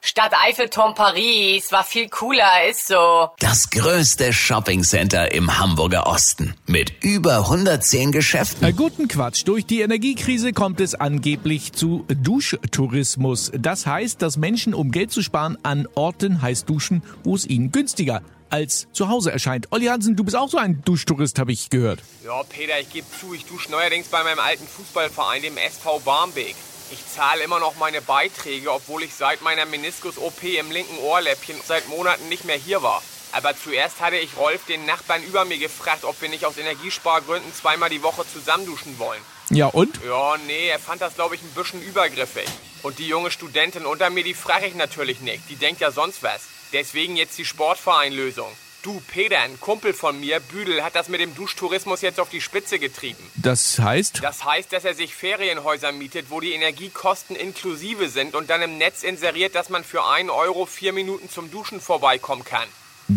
Stadt Eiffelturm Paris war viel cooler, ist so. Das größte Shoppingcenter im Hamburger Osten mit über 110 Geschäften. Äh, guten Quatsch. Durch die Energiekrise kommt es angeblich zu Duschtourismus. Das heißt, dass Menschen, um Geld zu sparen, an Orten heiß duschen, wo es ihnen günstiger als zu Hause erscheint. Olli Hansen, du bist auch so ein Duschtourist, habe ich gehört. Ja, Peter, ich gebe zu, ich dusche neuerdings bei meinem alten Fußballverein, dem SV Barmbek. Ich zahle immer noch meine Beiträge, obwohl ich seit meiner Meniskus-OP im linken Ohrläppchen seit Monaten nicht mehr hier war. Aber zuerst hatte ich Rolf, den Nachbarn über mir, gefragt, ob wir nicht aus Energiespargründen zweimal die Woche zusammen duschen wollen. Ja, und? Ja, nee, er fand das, glaube ich, ein bisschen übergriffig. Und die junge Studentin unter mir, die frage ich natürlich nicht. Die denkt ja sonst was. Deswegen jetzt die Sportvereinlösung. Du, Peter, ein Kumpel von mir, Büdel, hat das mit dem Duschtourismus jetzt auf die Spitze getrieben. Das heißt? Das heißt, dass er sich Ferienhäuser mietet, wo die Energiekosten inklusive sind und dann im Netz inseriert, dass man für 1 Euro vier Minuten zum Duschen vorbeikommen kann.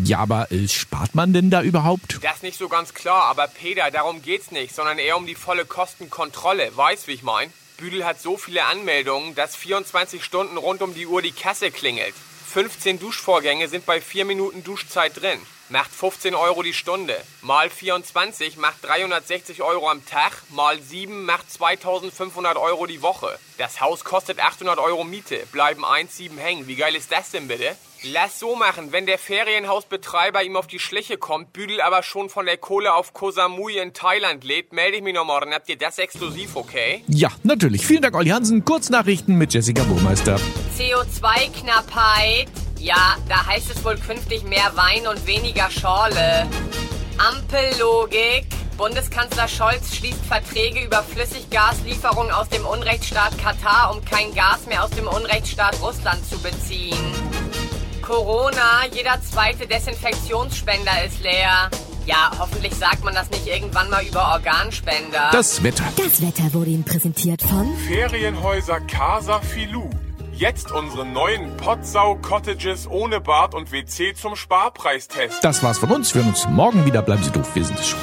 Ja, aber äh, spart man denn da überhaupt? Das ist nicht so ganz klar, aber Peter, darum geht's nicht, sondern eher um die volle Kostenkontrolle. Weißt, wie ich mein? Büdel hat so viele Anmeldungen, dass 24 Stunden rund um die Uhr die Kasse klingelt. 15 Duschvorgänge sind bei 4 Minuten Duschzeit drin. Macht 15 Euro die Stunde. Mal 24 macht 360 Euro am Tag. Mal 7 macht 2500 Euro die Woche. Das Haus kostet 800 Euro Miete. Bleiben 1,7 hängen. Wie geil ist das denn bitte? Lass so machen, wenn der Ferienhausbetreiber ihm auf die Schliche kommt, Büdel aber schon von der Kohle auf Koh Samui in Thailand lädt, melde ich mich noch morgen. Habt ihr das exklusiv, okay? Ja, natürlich. Vielen Dank, Olli Hansen. Kurznachrichten mit Jessica Burmeister. CO2-Knappheit. Ja, da heißt es wohl künftig mehr Wein und weniger Schorle. Ampellogik. Bundeskanzler Scholz schließt Verträge über Flüssiggaslieferungen aus dem Unrechtsstaat Katar, um kein Gas mehr aus dem Unrechtsstaat Russland zu beziehen. Corona, jeder zweite Desinfektionsspender ist leer. Ja, hoffentlich sagt man das nicht irgendwann mal über Organspender. Das Wetter. Das Wetter wurde Ihnen präsentiert von Ferienhäuser Casa Filou. Jetzt unsere neuen Potsau-Cottages ohne Bad und WC zum Sparpreistest. Das war's von uns. Wir hören uns morgen wieder. Bleiben Sie doof. Wir sind es schon.